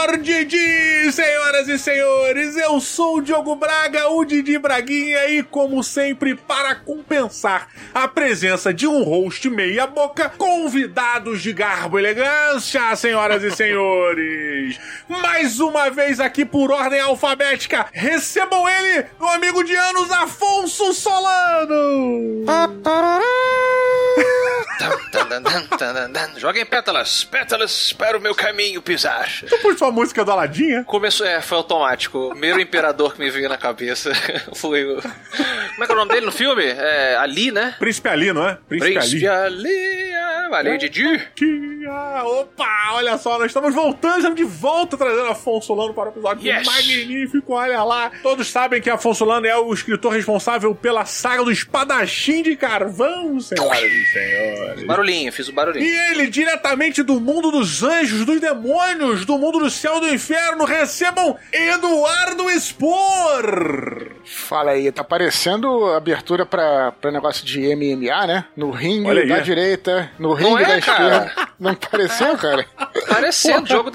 Board de senhoras e senhores. Eu sou o Diogo Braga, o Didi Braguinha, e como sempre, para compensar a presença de um host meia boca, convidados de garbo e elegância, senhoras e senhores. Mais uma vez aqui por ordem alfabética, recebam ele, meu amigo de anos, Afonso Solano. Joguem pétalas, pétalas para o meu caminho pisar. Tu puxou a música do Aladinha? Começou, é, foi automático. O primeiro imperador que me veio na cabeça foi o. Como é que é o nome dele no filme? É Ali, né? Príncipe Ali, não é? Príncipe, Príncipe Ali. Ali. É, valeu, Didi. Opa, olha só, nós estamos voltando, estamos de volta trazendo Afonso Solano para o episódio yes. magnífico, olha lá. Todos sabem que Afonso Solano é o escritor responsável pela saga do espadachim de carvão, senhoras e senhores. Barulhinho, fiz o barulhinho. E ele, diretamente do mundo dos anjos, dos demônios, do mundo do céu e do inferno, recebam Eduardo Expor! Fala aí, tá parecendo abertura pra, pra negócio de MMA, né? No ringue da direita, no ringue é, da esquerda. Não pareceu, cara? Parecendo. O jogo,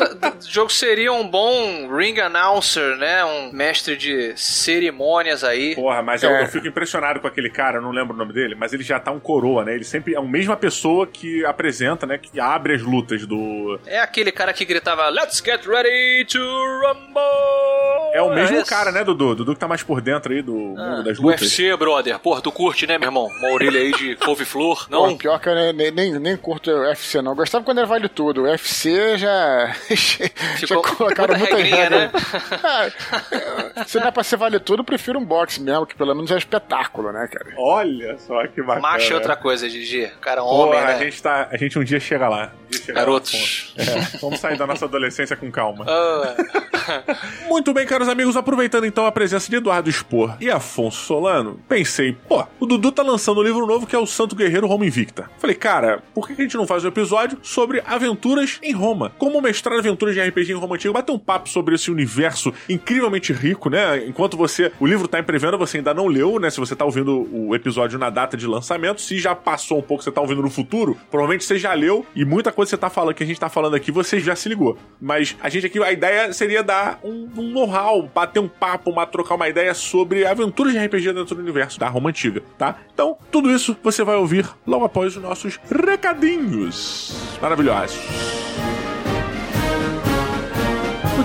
jogo seria um bom ring announcer, né? Um mestre de cerimônias aí. Porra, mas é. eu, eu, fico impressionado com aquele cara, eu não lembro o nome dele, mas ele já tá um coroa, né? Ele sempre é a mesma pessoa que apresenta, né? Que abre as lutas do. É aquele cara que gritava Let's get ready to rumble! É o mesmo é cara, né, Dudu? Dudu que tá mais por dentro aí do ah, mundo das lutas. UFC, brother. Porra, tu curte, né, meu irmão? Uma orelha aí de couve-flor. Não? Pô, pior que eu nem, nem, nem curto UFC, não. Eu gostava quando era vale tudo. O UFC já. Ficou já colocaram muita regrinha, né? ah, se não é pra ser vale tudo, eu prefiro um boxe mesmo, que pelo menos é um espetáculo, né, cara? Olha só que bacana. Macho é outra coisa, Gigi. O cara homem, né? A gente, tá, a gente um dia chega lá. Um dia chega Garotos. Lá é, vamos sair da nossa adolescência com calma. Oh. Muito bem, caros amigos, aproveitando então a presença de Eduardo Spor e Afonso Solano, pensei, pô, o Dudu tá lançando um livro novo que é o Santo Guerreiro Roma Invicta. Falei, cara, por que a gente não faz um episódio sobre aventuras em Roma? Como mestrar aventuras de RPG em Roma Antiga? Bater um papo sobre esse universo incrivelmente rico, né? Enquanto você, o livro tá em pré-venda, você ainda não leu, né? Se você tá ouvindo o episódio na data de lançamento, se já passou um pouco, você tá ouvindo no futuro, provavelmente você já leu e muita coisa que você tá falando, que a gente tá falando aqui, você já se ligou. Mas a gente aqui, a ideia seria dar dar um, um know-how, bater um papo, uma, trocar uma ideia sobre aventuras de RPG dentro do universo da Roma Antiga, tá? Então, tudo isso você vai ouvir logo após os nossos recadinhos maravilhosos.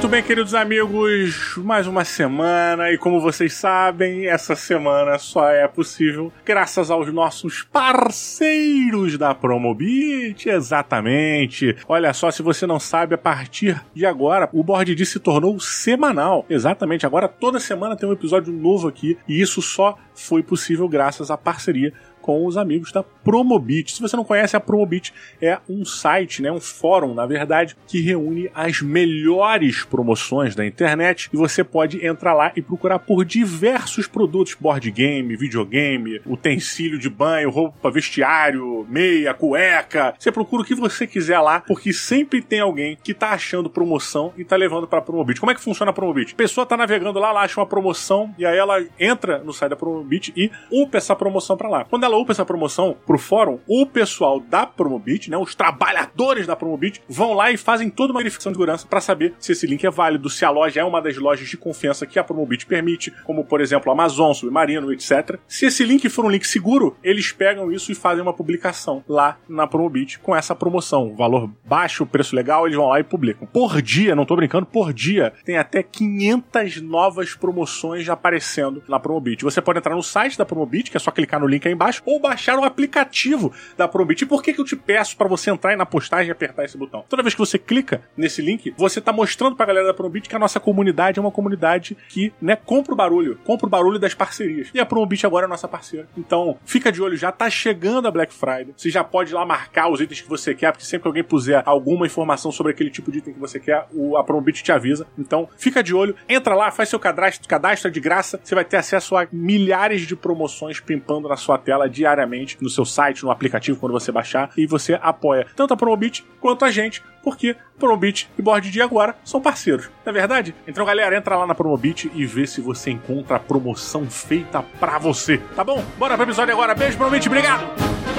Muito bem, queridos amigos, mais uma semana e como vocês sabem, essa semana só é possível graças aos nossos parceiros da Promobit, exatamente. Olha só, se você não sabe, a partir de agora o Board D se tornou semanal. Exatamente, agora toda semana tem um episódio novo aqui e isso só foi possível graças à parceria com os amigos da Promobit. Se você não conhece, a Promobit é um site, né, um fórum, na verdade, que reúne as melhores promoções da internet e você pode entrar lá e procurar por diversos produtos, board game, videogame, utensílio de banho, roupa, vestiário, meia, cueca. Você procura o que você quiser lá, porque sempre tem alguém que tá achando promoção e tá levando para Promobit. Como é que funciona a Promobit? A pessoa tá navegando lá, ela acha uma promoção e aí ela entra no site da Promobit e upa essa promoção para lá. Quando ela upa essa promoção pro fórum, o pessoal da Promobit, né, os trabalhadores da Promobit, vão lá e fazem toda uma verificação de segurança para saber se esse link é válido, se a loja é uma das lojas de confiança que a Promobit permite, como por exemplo Amazon, Submarino, etc. Se esse link for um link seguro, eles pegam isso e fazem uma publicação lá na Promobit com essa promoção. Valor baixo, preço legal, eles vão lá e publicam. Por dia, não tô brincando, por dia, tem até 500 novas promoções aparecendo na Promobit. Você pode entrar no site da Promobit, que é só clicar no link aí embaixo, ou baixar o aplicativo da Promobit. E por que, que eu te peço para você entrar aí na postagem e apertar esse botão? Toda vez que você clica nesse link, você tá mostrando pra galera da Promobit que a nossa comunidade é uma comunidade que, né, compra o barulho, compra o barulho das parcerias. E a Promobit agora é nossa parceira. Então, fica de olho já, tá chegando a Black Friday. Você já pode ir lá marcar os itens que você quer, porque sempre que alguém puser alguma informação sobre aquele tipo de item que você quer, a Promobit te avisa. Então, fica de olho, entra lá, faz seu cadastro, cadastro de graça, você vai ter acesso a milhares de promoções pimpando na sua tela diariamente no seu site, no aplicativo, quando você baixar, e você apoia tanto a Promobit quanto a gente, porque Promobit e Board D agora são parceiros. Não é verdade? Então, galera, entra lá na Promobit e vê se você encontra a promoção feita pra você. Tá bom? Bora pro episódio agora. Beijo, Promobit, obrigado!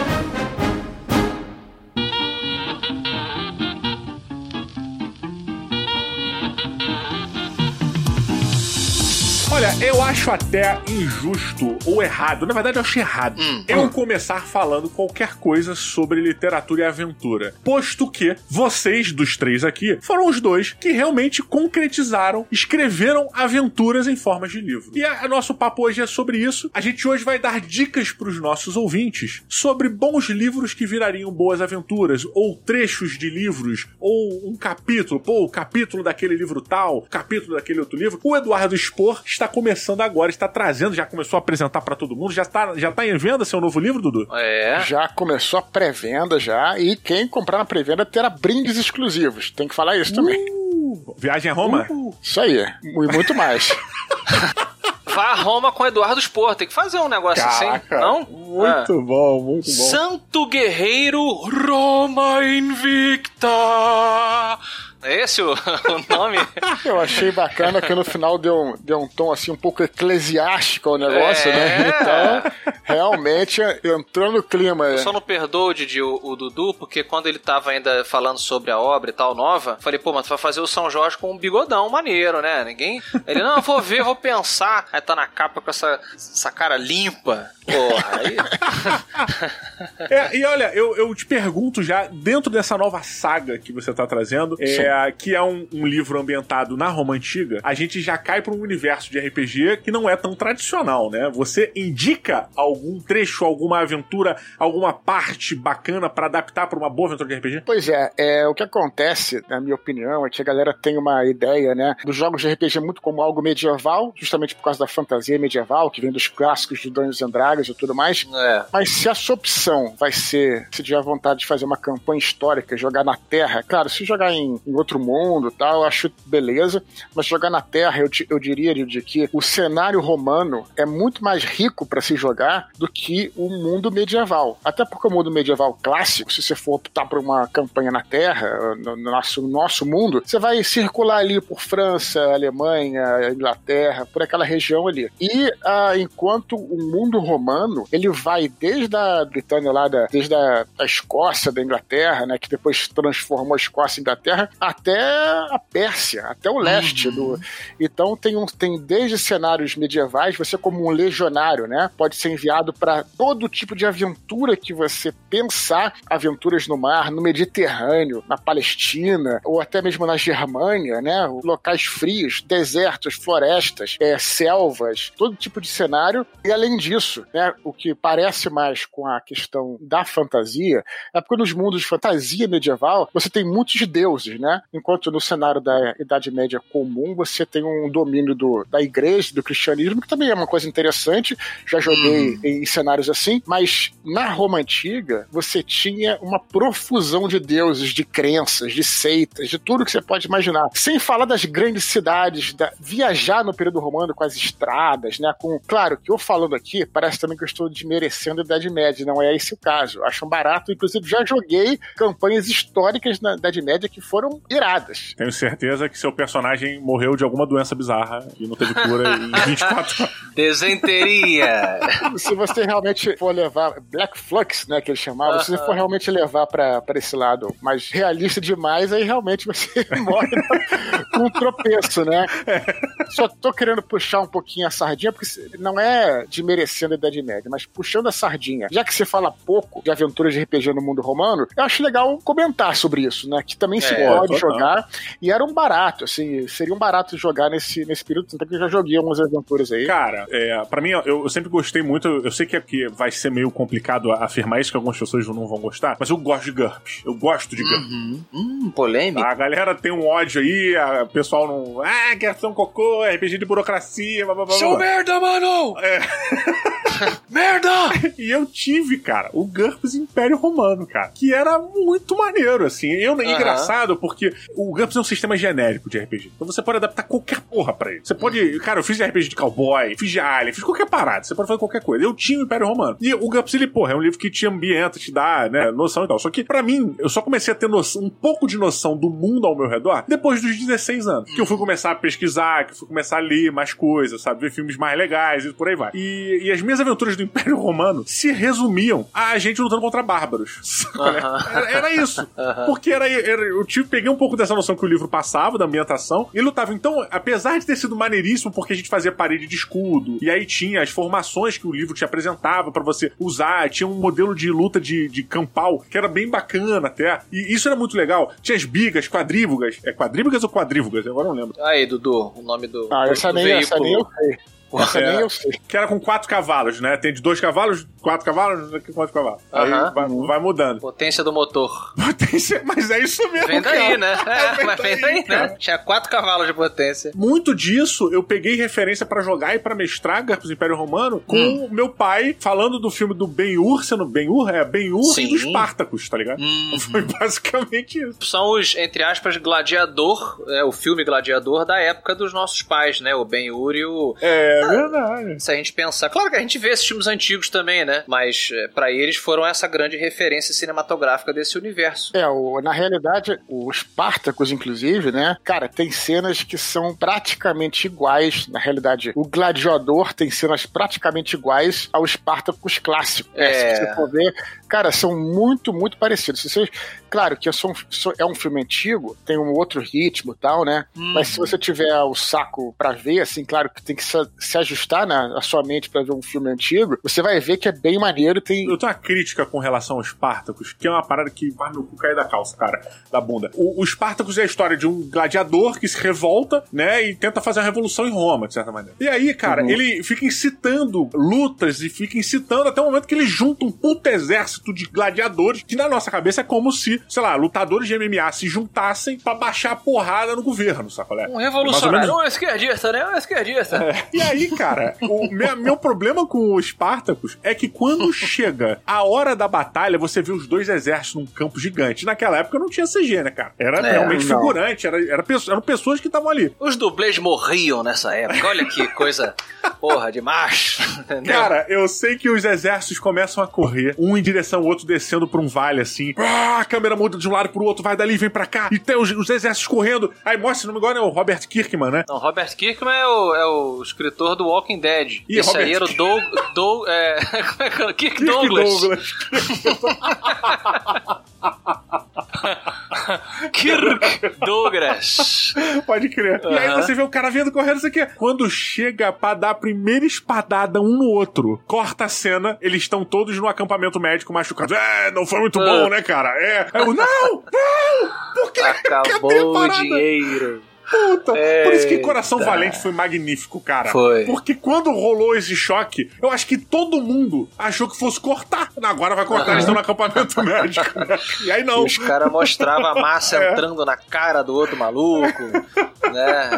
Olha, eu acho até injusto ou errado, na verdade eu acho errado, hum. eu começar falando qualquer coisa sobre literatura e aventura. Posto que vocês, dos três aqui, foram os dois que realmente concretizaram, escreveram aventuras em formas de livro. E o nosso papo hoje é sobre isso. A gente hoje vai dar dicas para os nossos ouvintes sobre bons livros que virariam boas aventuras, ou trechos de livros, ou um capítulo, pô, o capítulo daquele livro tal, capítulo daquele outro livro. O Eduardo Spor está começando agora, está trazendo, já começou a apresentar para todo mundo, já está, já tá em venda seu novo livro, Dudu? É. Já começou a pré-venda já, e quem comprar na pré-venda terá brindes exclusivos. Tem que falar isso também. Uh, viagem a Roma? Uh, isso aí, e muito mais. Vá a Roma com Eduardo Spor. Tem que fazer um negócio assim, Caraca, assim, não? Muito é. bom, muito bom. Santo Guerreiro Roma Invicta. É esse o, o nome? Eu achei bacana que no final deu, deu um tom assim um pouco eclesiástico ao negócio, né? é. né? Então, realmente entrou no clima. Eu só não perdoo, Didi, o, o, Dudu, porque quando ele tava ainda falando sobre a obra e tal, nova, falei, pô, mas tu vai fazer o São Jorge com um bigodão maneiro, né? Ninguém. Ele, não, eu vou ver, vou pensar. Aí tá na capa com essa, essa cara limpa. Porra, aí. é, e olha, eu, eu te pergunto já, dentro dessa nova saga que você tá trazendo, é, que é um, um, livro ambientado na Roma Antiga, a gente já cai para um universo de RPG que não é tão tradicional, né? Você indica algum trecho, alguma aventura, alguma parte bacana para adaptar para uma boa aventura de RPG? Pois é, é, o que acontece, na minha opinião, é que a galera tem uma ideia, né, dos jogos de RPG muito como algo medieval, justamente por causa da fantasia medieval, que vem dos clássicos de Dungeons and Dragons e tudo mais. É. Mas se a sua opção vai ser, se tiver vontade de fazer uma campanha histórica, jogar na Terra, claro, se jogar em, em outro mundo tal, acho beleza. Mas jogar na Terra, eu, eu diria de que o cenário romano é muito mais rico para se jogar do que o mundo medieval. Até porque o mundo medieval clássico, se você for optar por uma campanha na Terra, no nosso, nosso mundo, você vai circular ali por França, Alemanha, Inglaterra, por aquela região ali. E ah, enquanto o mundo romano, ele vai desde a Britânia lá, da, desde a, a Escócia, da Inglaterra, né, que depois transformou a Escócia em Inglaterra, até a Pérsia, até o leste uhum. do. Então tem um tem desde cenários medievais, você como um legionário, né, pode ser enviado para todo tipo de aventura que você pensar, aventuras no mar, no Mediterrâneo, na Palestina ou até mesmo na Germânia, né, locais frios, desertos, florestas, é, selvas, todo tipo de cenário. E além disso, né, o que parece mais com a questão da fantasia é porque nos mundos de fantasia medieval você tem muitos deuses, né? Enquanto no cenário da Idade Média comum você tem um domínio do, da igreja, do cristianismo, que também é uma coisa interessante. Já joguei uhum. em cenários assim, mas na Roma Antiga você tinha uma profusão de deuses, de crenças, de seitas, de tudo que você pode imaginar. Sem falar das grandes cidades, da, viajar no período romano com as estradas, né? Com, claro, que eu falando aqui, parece também que eu estou desmerecendo a Idade Média, não é esse o caso. Acho um barato, inclusive já joguei campanhas históricas na Idade Média que foram iradas. Tenho certeza que seu personagem morreu de alguma doença bizarra e não teve cura em 24 horas. Desenteria! Se você realmente for levar Black Flux, né, que ele chamava, uh -huh. se você for realmente levar pra, pra esse lado mais realista demais, aí realmente você morre com um tropeço, né? Só tô querendo puxar um pouquinho a sardinha, porque não é de merecendo a Idade Média, mas puxando a sardinha. Já que você fala pouco de aventuras de RPG no mundo romano, eu acho legal comentar sobre isso, né? Que também é, se pode jogar. E era um barato, assim, seria um barato jogar nesse, nesse período, tanto que eu já joguei algumas aventuras aí. Cara, é, pra mim, eu, eu sempre gostei muito, eu sei que, é, que vai ser meio complicado afirmar isso, que algumas pessoas não vão gostar, mas eu gosto de GURPS. Eu gosto de GURPS. Uhum. Hum, polêmica. A galera tem um ódio aí, o pessoal não. Ah, quer ser um cocô, RPG de burocracia, blá blá blá. Seu merda, mano! É. merda! E eu tive, cara, o GURPS Império Romano, cara, que era muito maneiro, assim. Eu, uhum. Engraçado, porque o GURPS é um sistema genérico de RPG. Então você pode adaptar qualquer porra pra ele. Você pode. Cara, eu fiz RPG de cowboy, fiz de alien, fiz qualquer parada. Você pode fazer qualquer coisa. Eu tinha o Império Romano. E o GURPS, ele, porra, é um livro que te ambienta, te dá, né, noção e tal. Só que, pra mim, eu só comecei a ter noção, um pouco de noção do mundo ao meu redor depois dos 16 anos. Que eu fui começar a pesquisar, que eu fui começar a ler mais coisas, sabe? Ver filmes mais legais e por aí vai. E, e as minhas aventuras do Império Romano se resumiam a gente lutando contra bárbaros. Uh -huh. era, era, isso. Uh -huh. Porque era, era, eu tive, peguei um pouco dessa noção que o livro passava, da ambientação, e lutava. Então, apesar de ter sido maneiríssimo, porque a gente fazia parede de escudo, e aí tinha as formações que o livro te apresentava para você usar, tinha um modelo de luta de, de campal que era bem bacana até. E isso era muito legal. Tinha as bigas, quadrívugas. É quadrívugas ou quadrívugas? Agora não lembro. Aí, Dudu, o nome do. Ah, do nem, essa nem eu sei. Essa é, nem eu sei. Que era com quatro cavalos, né? Tem de dois cavalos, quatro cavalos, quatro cavalos. Uh -huh. Aí vai, vai, mudando. Potência do motor. Potência, mas é isso mesmo. Vem daí, cara. né? É, mas vem daí, né? Tinha quatro cavalos de potência. Muito disso eu peguei referência para jogar e para mestrar Garpos Império Romano com hum. meu pai falando do filme do Ben-Hur, sendo Ben-Hur, é Ben-Hur e dos Spartacus, tá ligado? Hum. Foi basicamente isso. São os, entre aspas, gladiador, é, o filme gladiador da época dos nossos pais, né? O Ben-Hur e o... É, ah, verdade se a gente pensar. Claro que a gente vê esses filmes antigos também, né? Mas é, para eles foram essa grande referência cinematográfica desse universo. É, o, na realidade, os Spartacus, inclusive, né? Cara, tem cenas que são praticamente iguais. Na realidade, o Gladiador tem cenas praticamente iguais ao Spartacus clássico. É, é. Se você for ver, cara, são muito, muito parecidos. Se vocês Claro que é um filme antigo, tem um outro ritmo e tal, né? Hum. Mas se você tiver o saco para ver, assim, claro que tem que se ajustar na, sua mente para ver um filme antigo, você vai ver que é bem maneiro. Tem... Eu tenho uma crítica com relação aos Spartacus, que é uma parada que vai meu cu cair da calça, cara, da bunda. O, o Spartacus é a história de um gladiador que se revolta, né, e tenta fazer a revolução em Roma, de certa maneira. E aí, cara, uhum. ele fica incitando lutas e fica incitando até o momento que ele junta um puto exército de gladiadores, que na nossa cabeça é como se sei lá, lutadores de MMA se juntassem para baixar a porrada no governo, sacolé? Um revolucionário, um esquerdista, né? Um esquerdista. É. E aí, cara, o meu, meu problema com o Spartacus é que quando chega a hora da batalha, você vê os dois exércitos num campo gigante. Naquela época não tinha CG, né, cara? Era é, realmente não. figurante, era, era, eram pessoas que estavam ali. Os dublês morriam nessa época. Olha que coisa, porra, de macho. Entendeu? Cara, eu sei que os exércitos começam a correr, um em direção ao outro descendo por um vale assim. Ah, a câmera muda de um lado pro outro, vai dali, vem pra cá, e tem os, os exércitos correndo. Aí mostra, se não me engano, é o Robert Kirkman, né? Não, Robert Kirkman é o, é o escritor do Walking Dead. E Esse Robert aí era o Doug. Doug é... Kirk, Kirk Douglas. Douglas. Kirk Douglas. Pode crer. Uhum. E aí você vê o cara vindo correndo, isso aqui. Quando chega pra dar a primeira espadada um no outro, corta a cena, eles estão todos no acampamento médico machucados. É, não foi muito uhum. bom, né, cara? É. Eu, não! Não! Por que? Acabou o dinheiro. Puta, Eita. por isso que Coração Valente foi magnífico, cara. Foi. Porque quando rolou esse choque, eu acho que todo mundo achou que fosse cortar. Agora vai cortar, uhum. eles estão no acampamento médico. Né? E aí não. E os caras mostravam a massa é. entrando na cara do outro maluco. Né?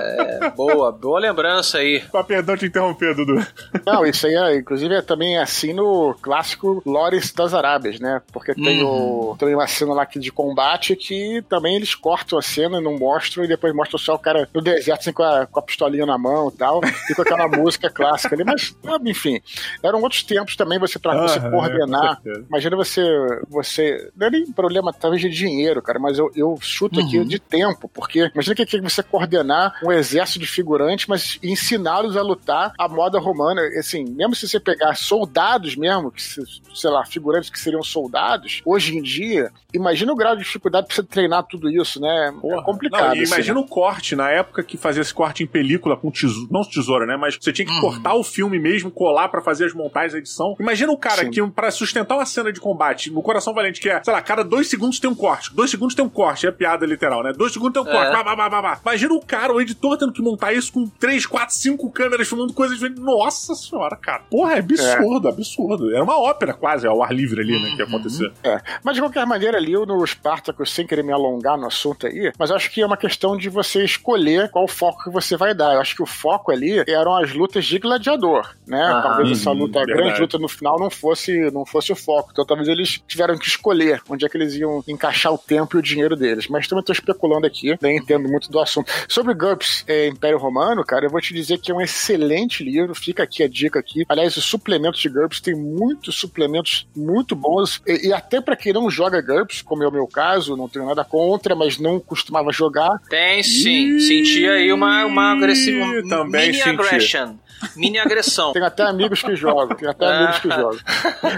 É, boa, boa lembrança aí. Com perdão te interromper, Dudu. Não, isso aí é, inclusive, é também assim no clássico Lores das Arábias, né? Porque tem, uhum. o, tem uma cena lá de combate que também eles cortam a cena, não mostram e depois mostram só o cara no deserto assim, com, a, com a pistolinha na mão e tal, e com aquela música clássica ali. Mas, enfim, eram outros tempos também você para você coordenar. É, imagina você, você. Não é nem problema talvez de dinheiro, cara, mas eu, eu chuto uhum. aqui de tempo, porque imagina que, que você coordenar um exército de figurantes, mas ensiná-los a lutar a moda romana. Assim, mesmo se você pegar soldados mesmo, que, sei lá, figurantes que seriam soldados, hoje em dia, imagina o grau de dificuldade pra você treinar tudo isso, né? É Porra. É complicado. Não, assim, imagina né? o corte na época que fazia esse corte em película com tesoura, não tesoura, né? Mas você tinha que uhum. cortar o filme mesmo, colar para fazer as montagens, a edição. Imagina o cara Sim. que, para sustentar uma cena de combate no Coração Valente, que é, sei lá, cada dois segundos tem um corte. Dois segundos tem um corte, é piada literal, né? Dois segundos tem um corte. É. Bah, bah, bah, bah, Imagina o cara, o editor, tendo que montar isso com três, quatro, cinco câmeras filmando coisas diferentes. Nossa senhora, cara. Porra, é absurdo, é. absurdo. Era uma ópera quase, ao ar livre ali, né? Que ia uhum. acontecer. É. Mas de qualquer maneira, ali, no Spartacus, sem querer me alongar no assunto aí, mas acho que é uma questão de você escolher qual foco que você vai dar. Eu acho que o foco ali eram as lutas de gladiador, né? Ah, talvez essa luta, a grande luta no final não fosse, não fosse o foco. Então talvez eles tiveram que escolher onde é que eles iam encaixar o tempo e o dinheiro deles. Mas também estou especulando aqui, nem entendo muito do assunto. sobre GURPS é, Império Romano, cara, eu vou te dizer que é um excelente livro. Fica aqui a dica aqui. Aliás, os suplementos de GURPS tem muitos suplementos muito bons. E, e até para quem não joga GURPS, como é o meu caso, não tenho nada contra, mas não costumava jogar. Tem sim. Senti aí uma, uma agressiva. Também mini senti. aggression. Mini agressão. Tem até amigos que jogam, tem até amigos que jogam.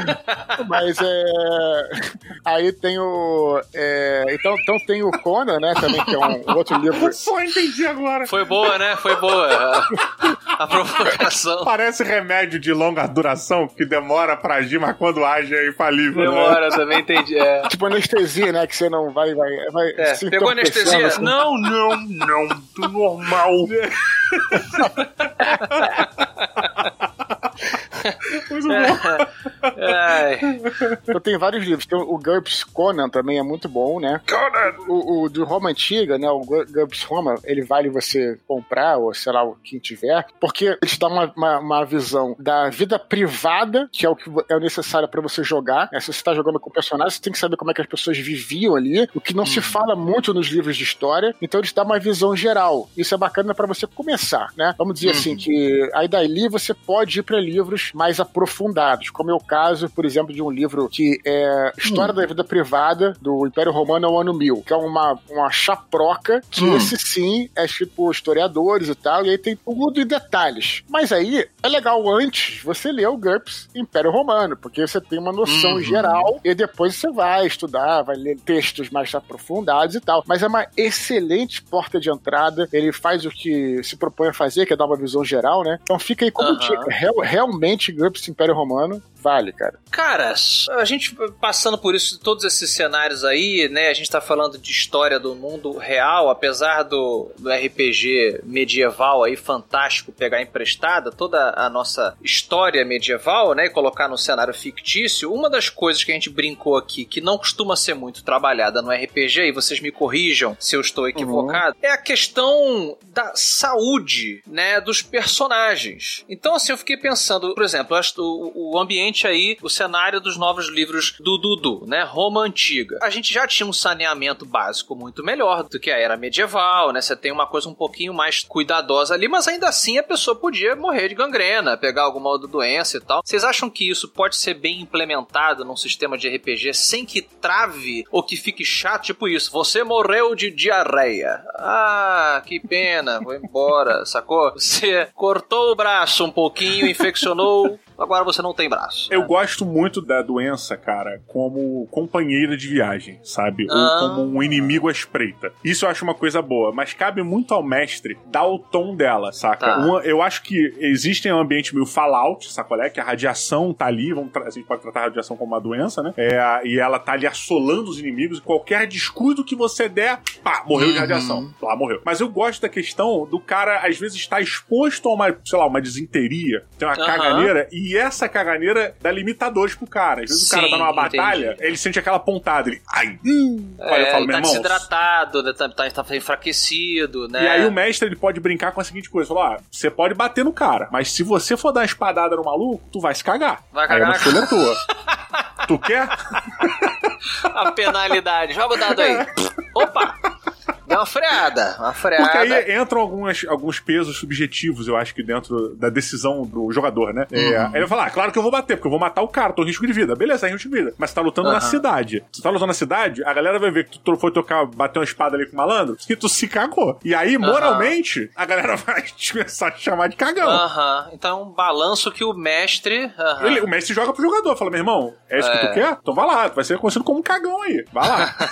Mas é. Aí tem o. é, Então, então tem o Conan, né? Também, que é um outro livro. Só entendi agora. Foi boa, né? Foi boa. A, a provocação. Parece remédio de longa duração que demora pra agir, mas quando age é infalível. né? Demora, também entendi. É. Tipo anestesia, né? Que você não vai. vai, vai É, se pegou anestesia? assim. Não, não, não. Do normal. Muito bom. Ai. Então tem vários livros. Tem o GURPS Conan também é muito bom, né? O, o de Roma Antiga, né? O Gu- GURPS Roma, ele vale você comprar, ou sei lá, o quem tiver, porque ele te dá uma, uma, uma visão da vida privada, que é o que é necessário pra você jogar. né? Se você tá jogando com personagens, você tem que saber como é que as pessoas viviam ali, o que não se fala muito nos livros de história. Então ele te dá uma visão geral. Isso é bacana pra você começar, né? Vamos dizer assim, que aí dali você pode ir pra livros mais aprofundados, como é o caso, por exemplo, de um livro que é História da Vida Privada do Império Romano ao Ano 1000, que é uma, uma chaproca, que esse sim é tipo historiadores e tal, e aí tem tudo em detalhes. Mas aí é legal antes você ler o GURPS Império Romano, porque você tem uma noção geral e depois você vai estudar, vai ler textos mais aprofundados e tal. Mas é uma excelente porta de entrada, ele faz o que se propõe a fazer, que é dar uma visão geral, né? Então fica aí como Aham. dica. Real- realmente GURPS Império Romano vale, cara. Cara, a gente passando por isso, todos esses cenários aí, né? A gente tá falando de história do mundo real, apesar do, do RPG medieval aí fantástico pegar emprestada toda a nossa história medieval, né? E colocar no cenário fictício. Uma das coisas que a gente brincou aqui, que não costuma ser muito trabalhada no RPG, e vocês me corrijam se eu estou equivocado, é a questão da saúde, né? Dos personagens. Então, assim, eu fiquei pensando, por exemplo, o, o ambiente aí, o cenário dos novos livros do Dudu, né? Roma Antiga. A gente já tinha um saneamento básico muito melhor do que a era medieval, né? Você tem uma coisa um pouquinho mais cuidadosa ali, mas ainda assim a pessoa podia morrer de gangrena, pegar alguma outra doença e tal. Vocês acham que isso pode ser bem implementado num sistema de RPG sem que trave ou que fique chato? Tipo isso, você morreu de diarreia. Ah, que pena, vou embora, sacou? Você cortou o braço um pouquinho, infeccionou, agora você não tem braço. Eu gosto muito da doença, cara, como companheira de viagem, sabe? Ah. Ou como um inimigo à espreita. Isso eu acho uma coisa boa, mas cabe muito ao mestre dar o tom dela, saca? Tá. Uma- eu acho que existem um ambiente meio Fallout, sacolé? Que a radiação tá ali, vamos a gente pode tratar a radiação como uma doença, né? É, e ela tá ali assolando os inimigos, e qualquer descuido que você der, pá, morreu de Uhum. radiação. Lá morreu. Mas eu gosto da questão do cara, às vezes, estar exposto a uma, sei lá, uma desinteria, tem uma Aham. caganeira, e essa caganeira dá limitadores pro cara. Às vezes o cara Sim, tá numa entendi. batalha, ele sente aquela pontada, ele. Ai! Hum. Olha, eu É, falo, e meu tá irmão. desidratado, né? tá, tá, tá enfraquecido, né? E aí o mestre ele pode brincar com a seguinte coisa: falar, ah, você pode bater no cara, mas se você for dar uma espadada no maluco, tu vai se cagar. Vai aí cagar a na escolha é tua. tu quer? A penalidade. Joga o dado aí. Opa! Deu uma freada. Uma freada. Porque aí entram algumas, alguns pesos subjetivos, eu acho que dentro da decisão do jogador, né? É, aí ele vai falar, ah, claro que eu vou bater, porque eu vou matar o cara, tô em risco de vida. Beleza, é risco de vida. Mas você tá lutando na Aham. cidade. Se tu tá lutando na cidade, a galera vai ver que tu foi tocar, bater uma espada ali com o malandro, que tu se cagou. E aí, moralmente, a galera vai te começar a te chamar de cagão. Aham. Então é um balanço que o mestre. Ele- o mestre joga pro jogador, fala, meu irmão, é isso que É. tu quer? Então vai lá, tu vai ser conhecido como um cagão aí. Vai lá.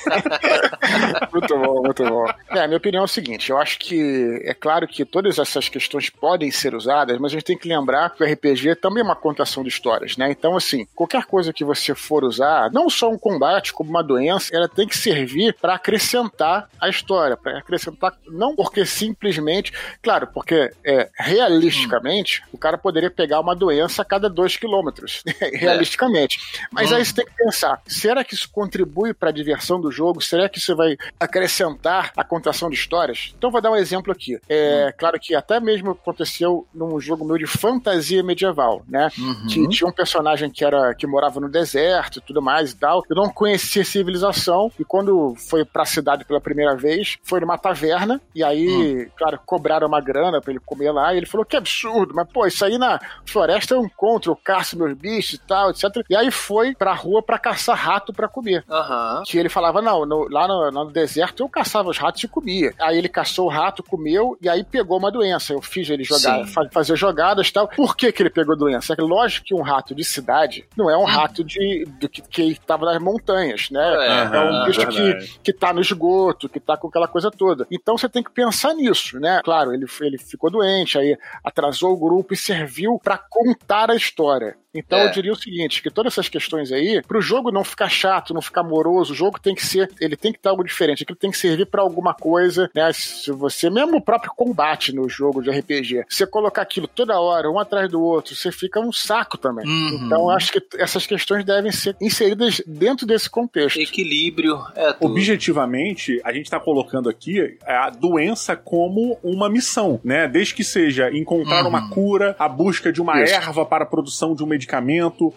Muito bom, muito bom. É, a minha opinião é o seguinte: eu acho que é claro que todas essas questões podem ser usadas, mas a gente tem que lembrar que o RPG também é uma contação de histórias, né? Então, assim, qualquer coisa que você for usar, não só um combate, como uma doença, ela tem que servir para acrescentar a história, para acrescentar, não porque simplesmente, claro, porque é, realisticamente o cara poderia pegar uma doença a cada dois quilômetros, realisticamente. Mas aí você tem que pensar: será que isso contribui para a diversão do jogo? Será que isso vai acrescentar acrescentar a contação de histórias. Então vou dar um exemplo aqui. É hum. claro que até mesmo aconteceu num jogo meu de fantasia medieval, né? Uhum. Que tinha um personagem que era que morava no deserto e tudo mais e tal. Eu não conhecia civilização e quando foi pra cidade pela primeira vez, foi numa taverna e aí, hum. claro, cobraram uma grana pra ele comer lá e ele falou que absurdo, mas pô, isso aí na floresta eu encontro, eu caço meus bichos e tal, etc. E aí foi pra rua pra caçar rato pra comer. Uhum. Que ele falava, não, no, lá no, no, deserto eu caçava os ratos e comia. Aí ele caçou o rato, comeu e aí pegou uma doença. Eu fiz ele jogar, fazer jogadas e tal. Por que que ele pegou doença? É lógico que um rato de cidade não é um rato de, de que, que tava nas montanhas, né? É, é um bicho que, que tá no esgoto, que tá com aquela coisa toda. Então você tem que pensar nisso, né? Claro, ele, ele ficou doente, aí atrasou o grupo e serviu para contar a história. Então é. eu diria o seguinte, que todas essas questões aí, pro jogo não ficar chato, não ficar moroso, o jogo tem que ser, ele tem que ter algo diferente, aquilo tem que servir para alguma coisa, né? Se você, mesmo o próprio combate no jogo de RPG, você colocar aquilo toda hora, um atrás do outro, você fica um saco também. Uhum. Então acho que essas questões devem ser inseridas dentro desse contexto. Equilíbrio é tudo. Objetivamente, a gente tá colocando aqui a doença como uma missão, né? Desde que seja encontrar uhum. uma cura, a busca de uma Isso. erva para a produção de uma medicamento,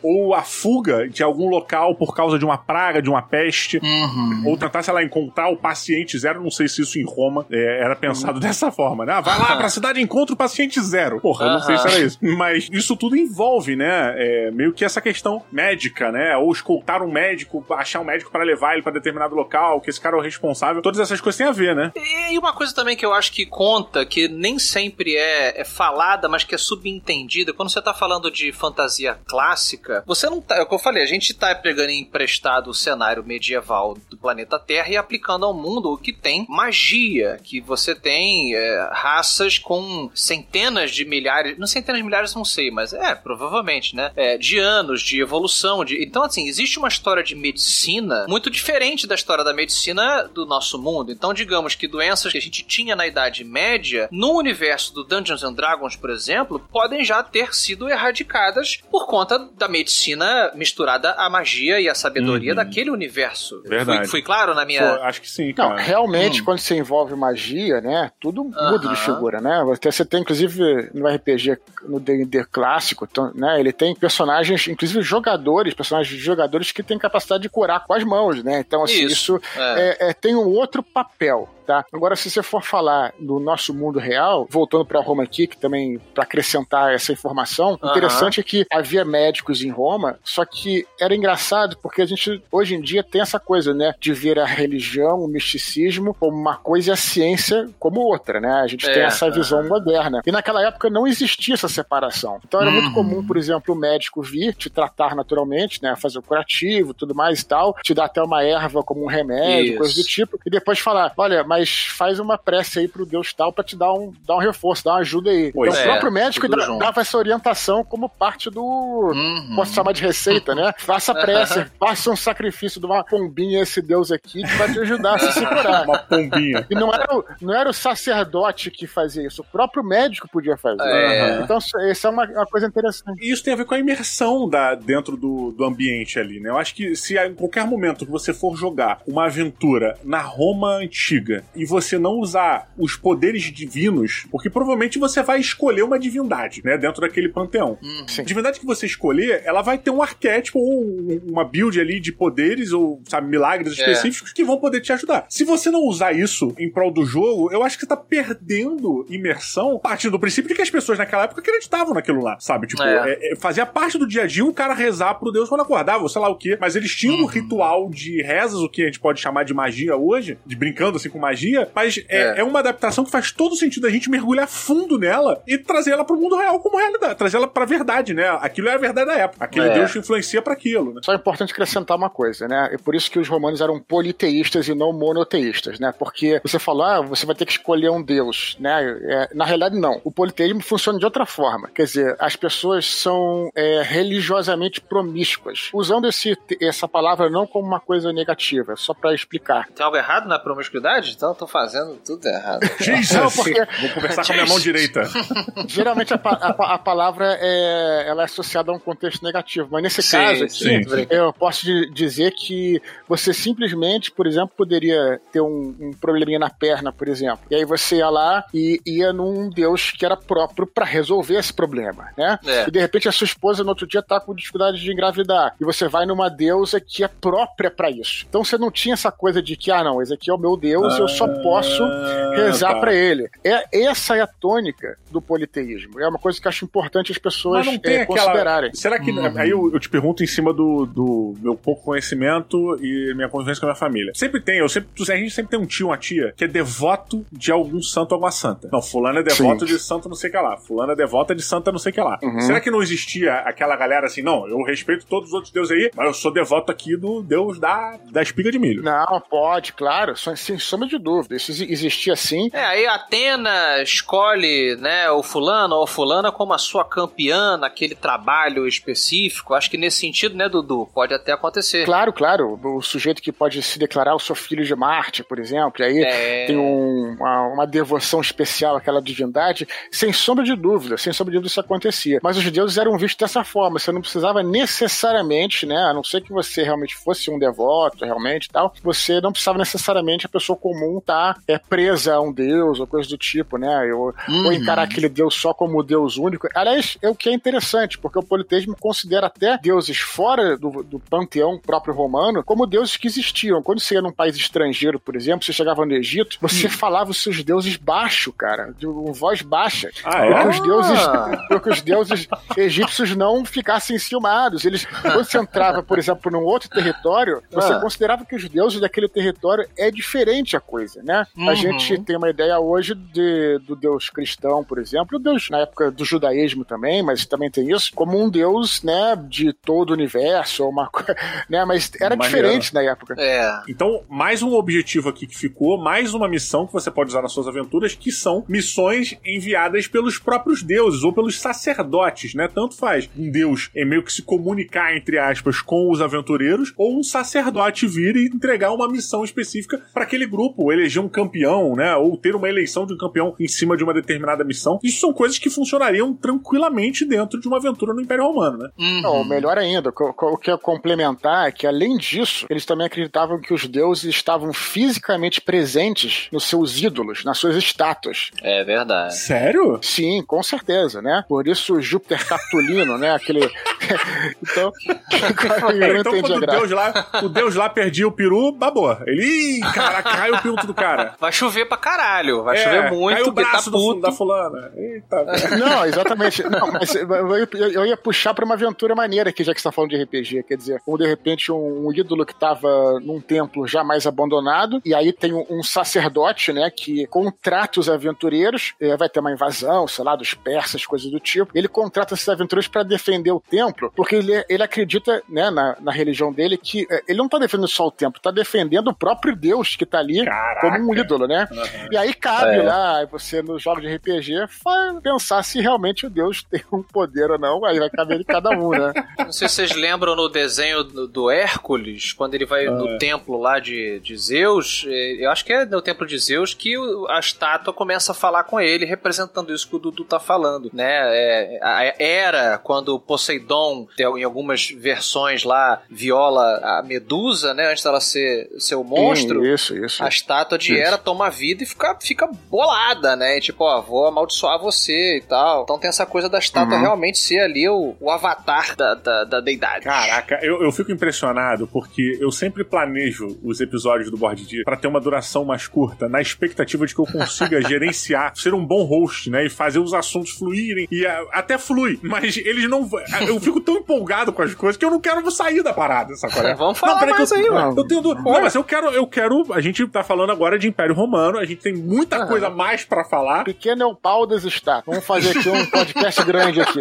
ou a fuga de algum local por causa de uma praga, de uma peste, uhum. ou tentar, sei lá, encontrar o paciente zero. Não sei se isso em Roma é, era pensado uhum. dessa forma, né? Ah, vai lá pra cidade e encontra o paciente zero. Porra, uhum. não sei se era isso. Mas isso tudo envolve, né? É, meio que essa questão médica, né? Ou escoltar um médico, achar um médico para levar ele para determinado local, que esse cara é o responsável. Todas essas coisas têm a ver, né? E uma coisa também que eu acho que conta, que nem sempre é, é falada, mas que é subentendida, quando você tá falando de fantasia clássica, você não tá. É o que eu falei, a gente tá pegando emprestado o cenário medieval do planeta Terra e aplicando ao mundo o que tem magia, que você tem é, raças com centenas de milhares, não centenas de milhares, não sei, mas é, provavelmente, né? É, de anos, de evolução. De... Então, assim, existe uma história de medicina muito diferente da história da medicina do nosso mundo. Então, digamos que doenças que a gente tinha na Idade Média, no universo do Dungeons and Dragons, por exemplo, podem já ter sido erradicadas por por conta da medicina misturada à magia e à sabedoria uhum. daquele universo. Verdade. Fui, fui claro na minha. Pô, acho que sim, cara. Não, realmente, hum. quando você envolve magia, né? Tudo muda de figura, né? Você tem, inclusive, no RPG, no D&D clássico, então, né? Ele tem personagens, inclusive jogadores, personagens de jogadores que têm capacidade de curar com as mãos, né? Então, assim, isso, isso é. É, é, tem um outro papel tá? Agora, se você for falar do nosso mundo real, voltando para Roma aqui, que também para acrescentar essa informação, uhum. interessante é que havia médicos em Roma, só que era engraçado porque a gente hoje em dia tem essa coisa, né, de ver a religião, o misticismo como uma coisa e a ciência como outra, né? A gente é, tem essa visão moderna. E naquela época não existia essa separação. Então era uhum. muito comum, por exemplo, o médico vir te tratar naturalmente, né, fazer o curativo, tudo mais e tal, te dar até uma erva como um remédio, Isso. coisa do tipo, e depois falar, olha, mas faz uma prece aí pro Deus tal para te dar um, dar um reforço, dar uma ajuda aí. Pois então, é, o próprio médico dá, dava essa orientação como parte do. Uhum. Posso chamar de receita, né? Faça prece, faça um sacrifício de uma pombinha a esse Deus aqui que vai te ajudar a se curar. uma pombinha. E não era, o, não era o sacerdote que fazia isso, o próprio médico podia fazer. É. Então, isso é uma, uma, coisa interessante. E isso tem a ver com a imersão da, dentro do, do ambiente ali, né? Eu acho que se em qualquer momento que você for jogar uma aventura na Roma antiga e você não usar os poderes divinos, porque provavelmente você vai escolher uma divindade, né, dentro daquele panteão. Hum, a divindade que você escolher, ela vai ter um arquétipo ou uma build ali de poderes ou, sabe, milagres é. específicos que vão poder te ajudar. Se você não usar isso em prol do jogo, eu acho que você tá perdendo imersão partindo do princípio de que as pessoas naquela época acreditavam naquilo lá, sabe? Tipo, é. É, é fazia parte do dia a dia o cara rezar pro Deus quando acordava, ou sei lá o quê, mas eles tinham uhum. um ritual de rezas, o que a gente pode chamar de magia hoje, de brincando assim com magia magia, mas é, é. é, uma adaptação que faz todo sentido a gente mergulhar fundo nela e trazer ela pro mundo real como realidade, trazer ela pra verdade, né? Aquilo é a verdade da época. Aquele é. Deus que influencia para aquilo, né? Só é importante acrescentar uma coisa, né? É por isso que os romanos eram politeístas e não monoteístas, né? Porque você falou, ah, você vai ter que escolher um Deus, né? É, na realidade, não. O politeísmo funciona de outra forma. Quer dizer, as pessoas são é, religiosamente promíscuas. Usando esse, essa palavra não como uma coisa negativa, só para explicar. Tem algo errado na promiscuidade? Então eu tô fazendo tudo errado. Jesus! Não, porque... Vou conversar com a minha mão direita. Geralmente a, a, a, palavra é, ela é associado a um contexto negativo. Mas nesse sim, caso aqui, sim, sim. eu posso dizer que você simplesmente, por exemplo, poderia ter um, um, probleminha na perna, por exemplo. E aí você ia lá e ia num Deus que era próprio para resolver esse problema, né? É. E de repente a sua esposa no outro dia tá com dificuldade de engravidar. E você vai numa deusa que é própria para isso. Então você não tinha essa coisa de que, ah, não, esse aqui é o meu Deus, ah, eu só posso rezar tá. para ele. É, essa é a tônica do politeísmo. É uma coisa que acho importante as pessoas é, considerarem. Será que. Uhum. Aí eu, eu, te pergunto em cima do, do meu pouco conhecimento e minha convivência com a minha família. Sempre tem, eu sempre, a gente sempre tem um tio, uma tia, que é devoto de algum santo ou alguma santa. Não, fulano é devoto Sim. de santo não sei o que lá. Fulano é devota de santa não sei o que lá. Uhum. Será que não existia aquela galera assim, não, eu respeito todos os outros deuses aí, mas eu sou devoto aqui do deus da, da espiga de milho? Não, pode, claro, sem sombra de dúvida. Isso existia sim. É, aí Atena escolhe, né, o fulano ou fulana como a sua campeã naquele trabalho específico. Acho que nesse sentido, né, Dudu, pode até acontecer. Claro, claro. O sujeito que pode se declarar o seu filho de Marte, por exemplo, e aí é... tem um, uma, uma, devoção especial àquela divindade, sem sombra de dúvida, sem sombra de dúvida isso acontecia. Mas os deuses eram vistos dessa forma, você não precisava necessariamente, né, a não ser que você realmente fosse um devoto, realmente tal, você não precisava necessariamente a pessoa comum estar tá, é, presa a um deus ou coisa do tipo, né, ou, uhum. ou encarar aquele deus só como deus único. Aliás, é o que é interessante, porque o politeísmo considera até deuses fora do, do panteão próprio romano como deuses que existiam. Quando você ia num país estrangeiro, por exemplo, você chegava no Egito, você hum. falava os seus deuses baixo, cara, de voz baixa. Ah, é? os deuses, porque os deuses egípcios não ficassem enciumados. Eles, quando você entrava, por exemplo, num outro território, você ah. considerava que os deuses daquele território é diferente a coisa, né? Uhum. A gente tem uma ideia hoje de, do deus cristão, por exemplo, o deus na época do judaísmo também, mas também tem isso, como um deus, né, de todo o universo, uma né, mas era Maneiro. diferente na época. É. Então, mais um objetivo aqui que ficou, mais uma missão que você pode usar nas suas aventuras, que são missões enviadas pelos próprios deuses ou pelos sacerdotes, né? Tanto faz um deus é meio que se comunicar, entre aspas, com os aventureiros, ou um sacerdote vir e entregar uma missão específica para aquele grupo, eleger um campeão, né? Ou ter uma eleição de um campeão em cima de uma determinada missão. Isso são coisas que funcionariam tranquilamente dentro de uma aventura no Império Romano, né? Uhum. Não, melhor ainda, o que é complementar é que, além disso, eles também acreditavam que os deuses estavam fisicamente presentes nos seus ídolos, nas suas estátuas. É verdade. Sério? Sim, com certeza, né? Por isso Júpiter Capitolino, né? Aquele. então. eu então, quando o deus, lá, o deus lá perdia o peru, babou. Ele. Caraca, caiu o pinto do cara. Vai chover pra caralho. Vai é, chover muito. Caiu o tá braço tá do, da fulana. Eita. Não, exatamente. Não, mas eu ia puxar pra uma aventura maneira aqui, já que você tá falando de RPG. Quer dizer, ou de repente um, um ídolo que tava num templo já mais abandonado, e aí tem um, um sacerdote, né, que contrata os aventureiros, eh, vai ter uma invasão, sei lá, dos persas, coisas do tipo. Ele contrata esses aventureiros para defender o templo, porque ele, ele acredita, né, na, na religião dele, que eh, ele não tá defendendo só o templo, tá defendendo o próprio Deus que tá ali Caraca. como um ídolo, né? Uhum. E aí cabe é. lá, você nos jogos de RPG, pensar se realmente o Deus tem um poder ou não, aí vai caber de cada um, né? Não sei se vocês lembram no desenho do, Hércules, quando ele vai no é. templo lá de, de Zeus, eh, eu acho que é no templo de Zeus que a estátua começa a falar com ele, representando isso que o Dudu tá falando, né? É, era quando Poseidon, em algumas versões lá, viola a Medusa, né? Antes dela ser, o monstro. Sim, isso, isso. A estátua de Hera toma vida e fica, fica bolada, né? E, tipo, ó, vou amaldiçoar você e tal. Então tem essa coisa da estátua uhum. realmente ser ali o, o avatar da, da, da deidade. Caraca, eu, eu fico impressionado porque eu sempre planejo os episódios do Board Dia para ter uma duração mais curta, na expectativa de que eu consiga gerenciar, ser um bom host, né? E fazer os assuntos fluírem. E a, até flui, mas eles não. Eu fico tão empolgado com as coisas que eu não quero sair da parada, sabe? Vamos falar não, mais eu, aí, mano. Eu tenho. Não, mas eu quero, eu quero. A gente tá falando agora de Império Romano, a gente tem muita uhum. coisa mais para falar. Pequeno é o pau das estátuas. Vamos fazer aqui um podcast grande aqui.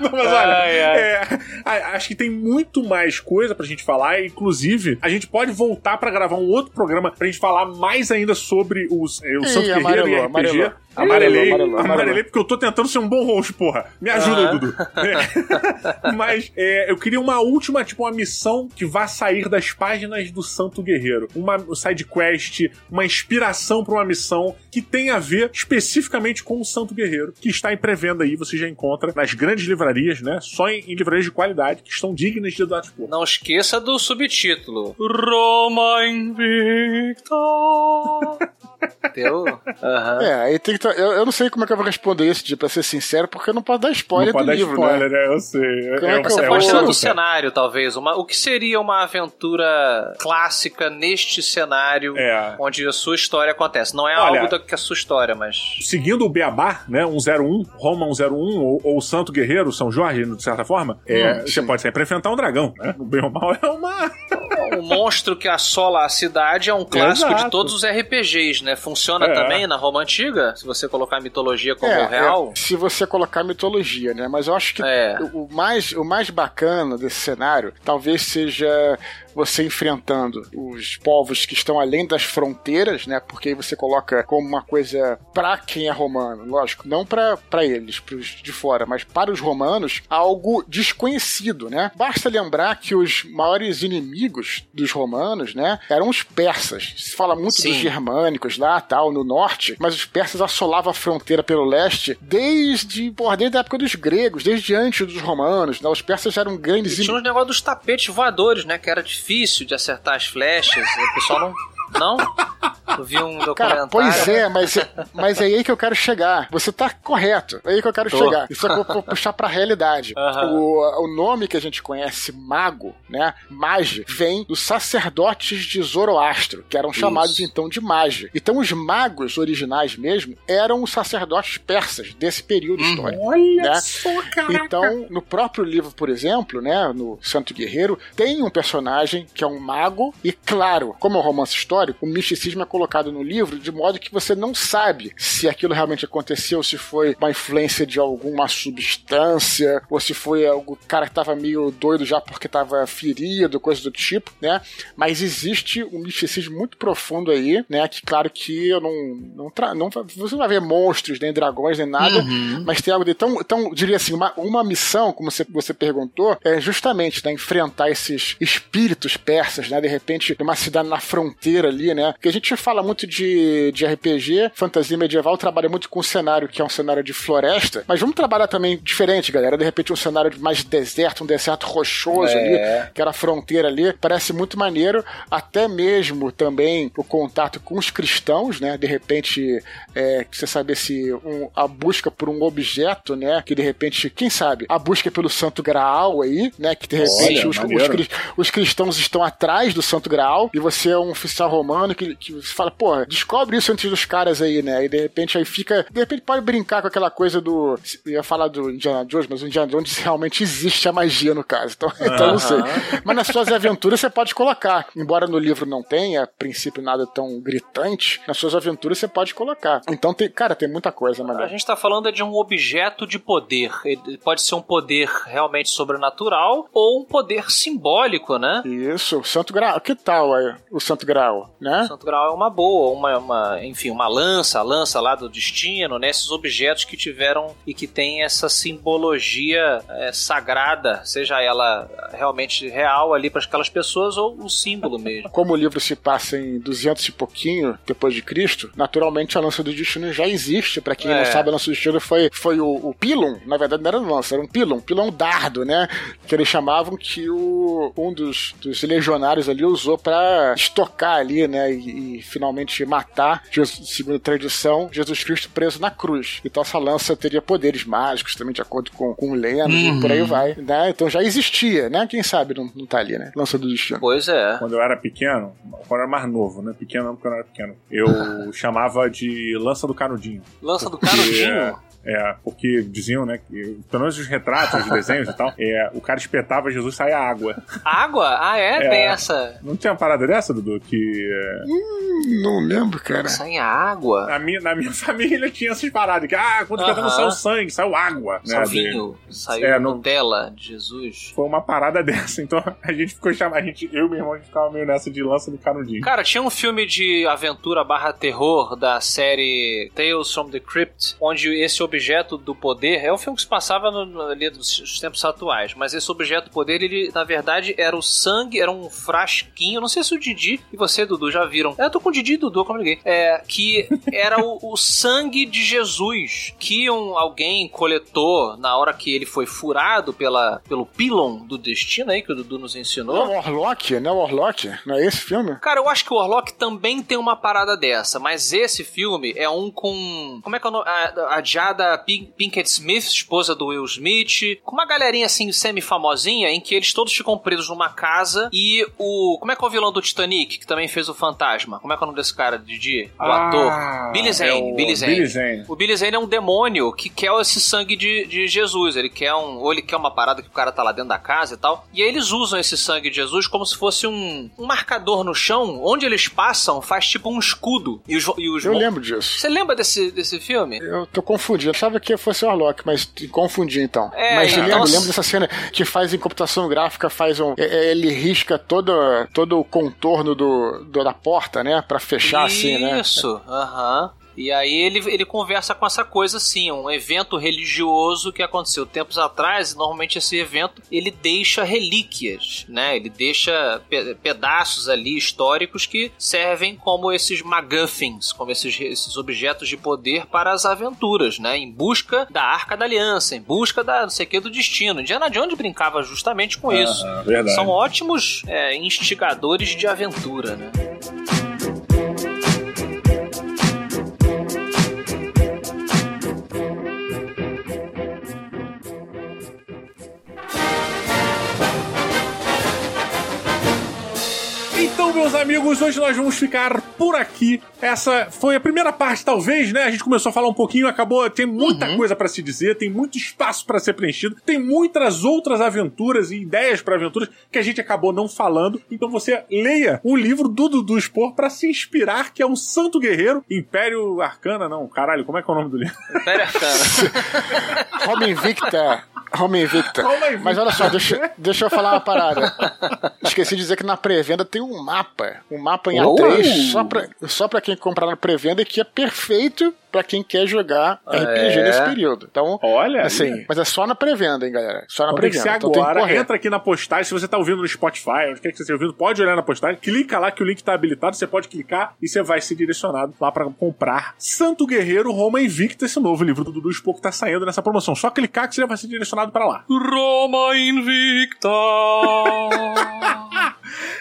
Não, mas olha, ai, ai. É, acho que tem muito mais coisa pra gente falar. Inclusive, a gente pode voltar para gravar um outro programa pra gente falar mais ainda sobre os, eh, o Santo Guerreiro e RPG. Amarelou. Amarelei, amarelou, amarelei porque eu tô tentando ser um bom host, porra. Me ajuda, uhum. Dudu. É. Mas é, eu queria uma última, tipo, uma missão que vá sair das páginas do Santo Guerreiro. Uma side quest, uma inspiração para uma missão que tem a ver especificamente com o Santo Guerreiro, que está em pré-venda aí, você já encontra nas grandes livrarias, né? Só em, em livrarias de qualidade, que estão dignas de dar tipo. Não esqueça do subtítulo. Roma Invicta. Teu? Uhum. É, aí tem que. Eu, eu não sei como é que eu vou responder isso, de, pra ser sincero, porque eu não posso dar spoiler não do pode livro, dar spoiler, né? né? Eu sei. É, é, você pode tirar do cenário, talvez. Uma, o que seria uma aventura clássica neste cenário é. onde a sua história acontece? Não é Olha, algo da, que é a sua história, mas. Seguindo o Beabá, né? 101, Roma 101, ou, ou Santo Guerreiro, São Jorge, de certa forma, é, hum, você pode sempre enfrentar um dragão, né? O bem ou mal é uma. O monstro que assola a cidade é um clássico Exato. de todos os RPGs, né? Funciona é. também na Roma Antiga, se você colocar a mitologia como é, real. É, se você colocar mitologia, né? Mas eu acho que é. o, mais, o mais bacana desse cenário talvez seja você enfrentando os povos que estão além das fronteiras, né? Porque aí você coloca como uma coisa para quem é romano, lógico, não para eles, pros de fora, mas para os romanos, algo desconhecido, né? Basta lembrar que os maiores inimigos dos romanos, né, eram os persas. Se fala muito Sim. dos germânicos lá, tal, no norte, mas os persas assolavam a fronteira pelo leste desde, porra, desde a época dos gregos, desde antes dos romanos, né? Os persas eram grandes... E tinha um negócio dos tapetes voadores, né, que era difícil difícil de acertar as flechas. O pessoal não não? Eu vi um documentário. Cara, pois é, mas, mas é aí que eu quero chegar. Você tá correto. É aí que eu quero Tô. chegar. Isso é vou puxar pra realidade. Uhum. O, o nome que a gente conhece, mago, né? Mage, vem dos sacerdotes de Zoroastro, que eram chamados Isso. então de mage. Então os magos originais mesmo eram os sacerdotes persas desse período uhum. histórico. Olha né? só, caraca. Então, no próprio livro, por exemplo, né, no Santo Guerreiro, tem um personagem que é um mago e claro, como é um romance histórico, histórico, o misticismo é colocado no livro de modo que você não sabe se aquilo realmente aconteceu, se foi uma influência de alguma substância, ou se foi o cara que tava meio doido já porque tava ferido, coisa do tipo, né? Mas existe um misticismo muito profundo aí, né? Que claro que eu não. não, não você não vai ver monstros, nem dragões, nem nada, uhum. mas tem algo de. Então, então diria assim, uma, uma missão, como você, você perguntou, é justamente né, enfrentar esses espíritos persas, né? De repente, uma cidade na fronteira ali, né? Porque a gente fala muito de, de RPG, fantasia medieval trabalha muito com o cenário que é um cenário de floresta, mas vamos trabalhar também diferente, galera. De repente um cenário mais de deserto, um deserto rochoso é. ali, que era a fronteira ali, parece muito maneiro, até mesmo também o contato com os cristãos, né? De repente, é, você saber se um, a busca por um objeto, né? Que de repente, quem sabe, a busca pelo Santo Graal aí, né? Que de repente Olha, os, os, os, cristãos estão atrás do Santo Graal e você é um oficial romano que, que você fala, pô, descobre isso antes dos caras aí, né? E de repente aí fica. De repente pode brincar com aquela coisa do. Eu ia falar do Indiana Jones, mas o Indiana Jones realmente existe a magia no caso. Então, então não sei. Mas nas suas aventuras você pode colocar. Embora no livro não tenha, a princípio, nada tão gritante, nas suas aventuras você pode colocar. Então, tem, cara, tem muita coisa, mano. A gente tá falando de um objeto de poder. Ele pode ser um poder realmente sobrenatural ou um poder simbólico, né? Isso, o Santo Graal. Que tal aí, o Santo Graal? Né? Santo Graal é uma boa, uma, uma, enfim, uma lança, a lança lá do destino, né? Esses objetos que tiveram e que tem essa simbologia é, sagrada, seja ela realmente real ali para aquelas pessoas ou o símbolo mesmo. Como o livro se passa em 200 e pouquinho depois de Cristo, naturalmente a lança do destino já existe. Para quem é. não sabe, a lança do destino foi, foi o, o pilum, na verdade não era lança, era um pilum, pilum dardo, né? Que eles chamavam que o, um dos, dos legionários ali usou para estocar ali, né, e, e, finalmente matar, segundo a tradição, Jesus Cristo preso na cruz. Então essa lança teria poderes mágicos também, de acordo com, com lendas uhum. e por aí vai, né? Então já existia, né? Quem sabe não, não tá ali, né? Lança do destino. Pois é. Quando eu era pequeno, quando eu era mais novo, né? Pequeno não, porque eu não era pequeno. Eu chamava de lança do canudinho. Lança do canudinho? É, porque diziam, né, que, pelo menos os retratos, os desenhos e tal, é, o cara espetava Jesus saía água. Água? Ah, é? É. Tem essa. Não tinha uma parada dessa, Dudu? Que. é, Hum, não lembro, cara. Sai água. na, minha, na minha família tinha essas paradas. Que, ah, quando Aham. cantando saiu sangue, saiu água. Né, Salvinho. Saiu É, não- Nutella de Jesus. Foi uma parada dessa. Então a gente ficou chamando. A gente, eu e meu irmão, a gente ficava meio nessa de lança do canudinho. Cara, tinha um filme de aventura barra terror da série Tales from the Crypt, onde esse objeto do poder, é um filme que se passava no, no- ali dos dos tempos atuais, mas esse objeto do poder, ele na verdade era o sangue, era um frasquinho, não sei se o Didi e você, Dudu, já viram. Eu tô com o Didi e Dudu, como ninguém. É, que era o, o sangue de Jesus, que um, alguém coletou na hora que ele foi furado pela, pelo pylon do destino aí, que o Dudu nos Não é ensinou. o Warlock? Não é o Warlock? Não é esse filme? Cara, eu acho que o Warlock também tem uma parada dessa, mas esse filme é um com. Como é que é o nome? A, a Jada Pin- Pinkett Smith, esposa do Will Smith, com uma galerinha assim semi-famosinha em que eles todos ficam presos numa casa e o. Como é que é o vilão do Titanic, que também fez o fantasma? Como é que é o nome desse cara, Didi? O Ah, ator. Billy Zane. é o Billy Zane. Billy Zane. O Billy Zane é um demônio que quer esse sangue de, de Jesus. Ele quer um. Ou ele quer uma parada que o cara tá lá dentro da casa e tal. E aí eles usam esse sangue de Jesus como se fosse um, um marcador no chão. Onde eles passam, faz tipo um escudo. E os, e os Eu lembro disso. Você lembra desse, desse filme? Eu tô confundindo. Eu achava que fosse o Warlock, mas confundi então. É, mas eu lembro, lembro dessa cena que faz em computação gráfica, faz um. é- é, Ele risca todo, todo o contorno do, do- da porta, né? Pra fechar assim, né? Isso, aham. E aí ele, ele conversa com essa coisa assim, um evento religioso que aconteceu tempos atrás, e normalmente esse evento ele deixa relíquias, né? Ele deixa pe- pedaços ali históricos que servem como esses MacGuffins, como esses, esses objetos de poder para as aventuras, né? Em busca da Arca da Aliança, em busca da não sei o que do destino. Indiana Jones brincava justamente com isso. Aham, verdade. São ótimos é, instigadores de aventura, né? Então, meus amigos, hoje nós vamos ficar por aqui. Essa foi a primeira parte, talvez, né? A gente começou a falar um pouquinho, acabou. Tem muita Uhum. coisa pra se dizer, tem muito espaço pra ser preenchido, tem muitas outras aventuras e ideias pra aventuras que a gente acabou não falando. Então você leia o livro do Dudu Spor pra se inspirar, que é um santo guerreiro, Império Arcana, não, caralho, como é que é o nome do livro? Império Arcana. Roma Invicta. Roma Invicta. Roma Invicta. Mas olha só, deixa, deixa eu falar uma parada. Esqueci de dizer que na pré-venda tem um mapa. Um mapa em Oh! A3 só pra, só pra quem comprar na pré-venda que é perfeito pra quem quer jogar RPG É. nesse período. Então, Olha, assim, aí. mas é só na pré-venda, hein, galera? Só na Então tem que pré-venda. ser Então tem que agora. correr. Entra aqui na postagem. Se você tá ouvindo no Spotify, onde quer que você esteja ouvindo, pode olhar na postagem. Clica lá que o link tá habilitado. Você pode clicar e você vai ser direcionado lá pra comprar Santo Guerreiro Roma Invicta, esse novo livro do Dudu Spock tá saindo nessa promoção. Só clicar que você vai ser direcionado pra lá. Roma Invicta.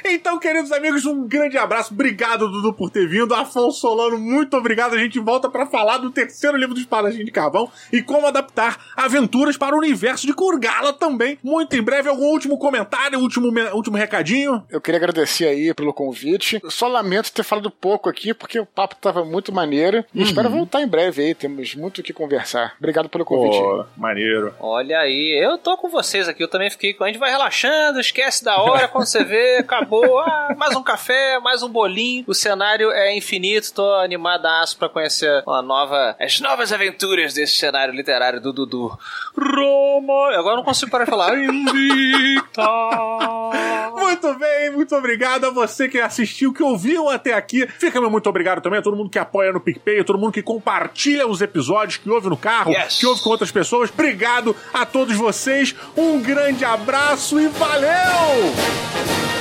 Então, queridos amigos, um grande abraço. Obrigado, Dudu, por ter vindo. Afonso Solano, muito obrigado. A gente volta pra falar do terceiro livro do Espadachim de Carvão e como adaptar aventuras para o universo de Kurgala também. Muito em breve, algum último comentário, último, último recadinho? Eu queria agradecer aí pelo convite. Eu só lamento ter falado pouco aqui, porque o papo tava muito maneiro. E espero voltar em breve aí. Temos muito o que conversar. Obrigado pelo convite. Pô, maneiro. Olha aí, eu tô com vocês aqui, eu também fiquei com. A gente vai relaxando, esquece da hora, quando você vê, acabou. Ah, mais um café, mais um bolinho. O cenário é infinito, tô animadaço pra conhecer uma nova. as novas aventuras desse cenário literário do Dudu. Roma! Agora eu não consigo parar de falar. Invicta! Muito bem, muito obrigado a você que assistiu, que ouviu até aqui. Fica meu muito obrigado também a todo mundo que apoia no PicPay, a todo mundo que compartilha os episódios, que ouve no carro, Yes. que ouve com outras pessoas. Obrigado a todos vocês. Um grande abraço e valeu!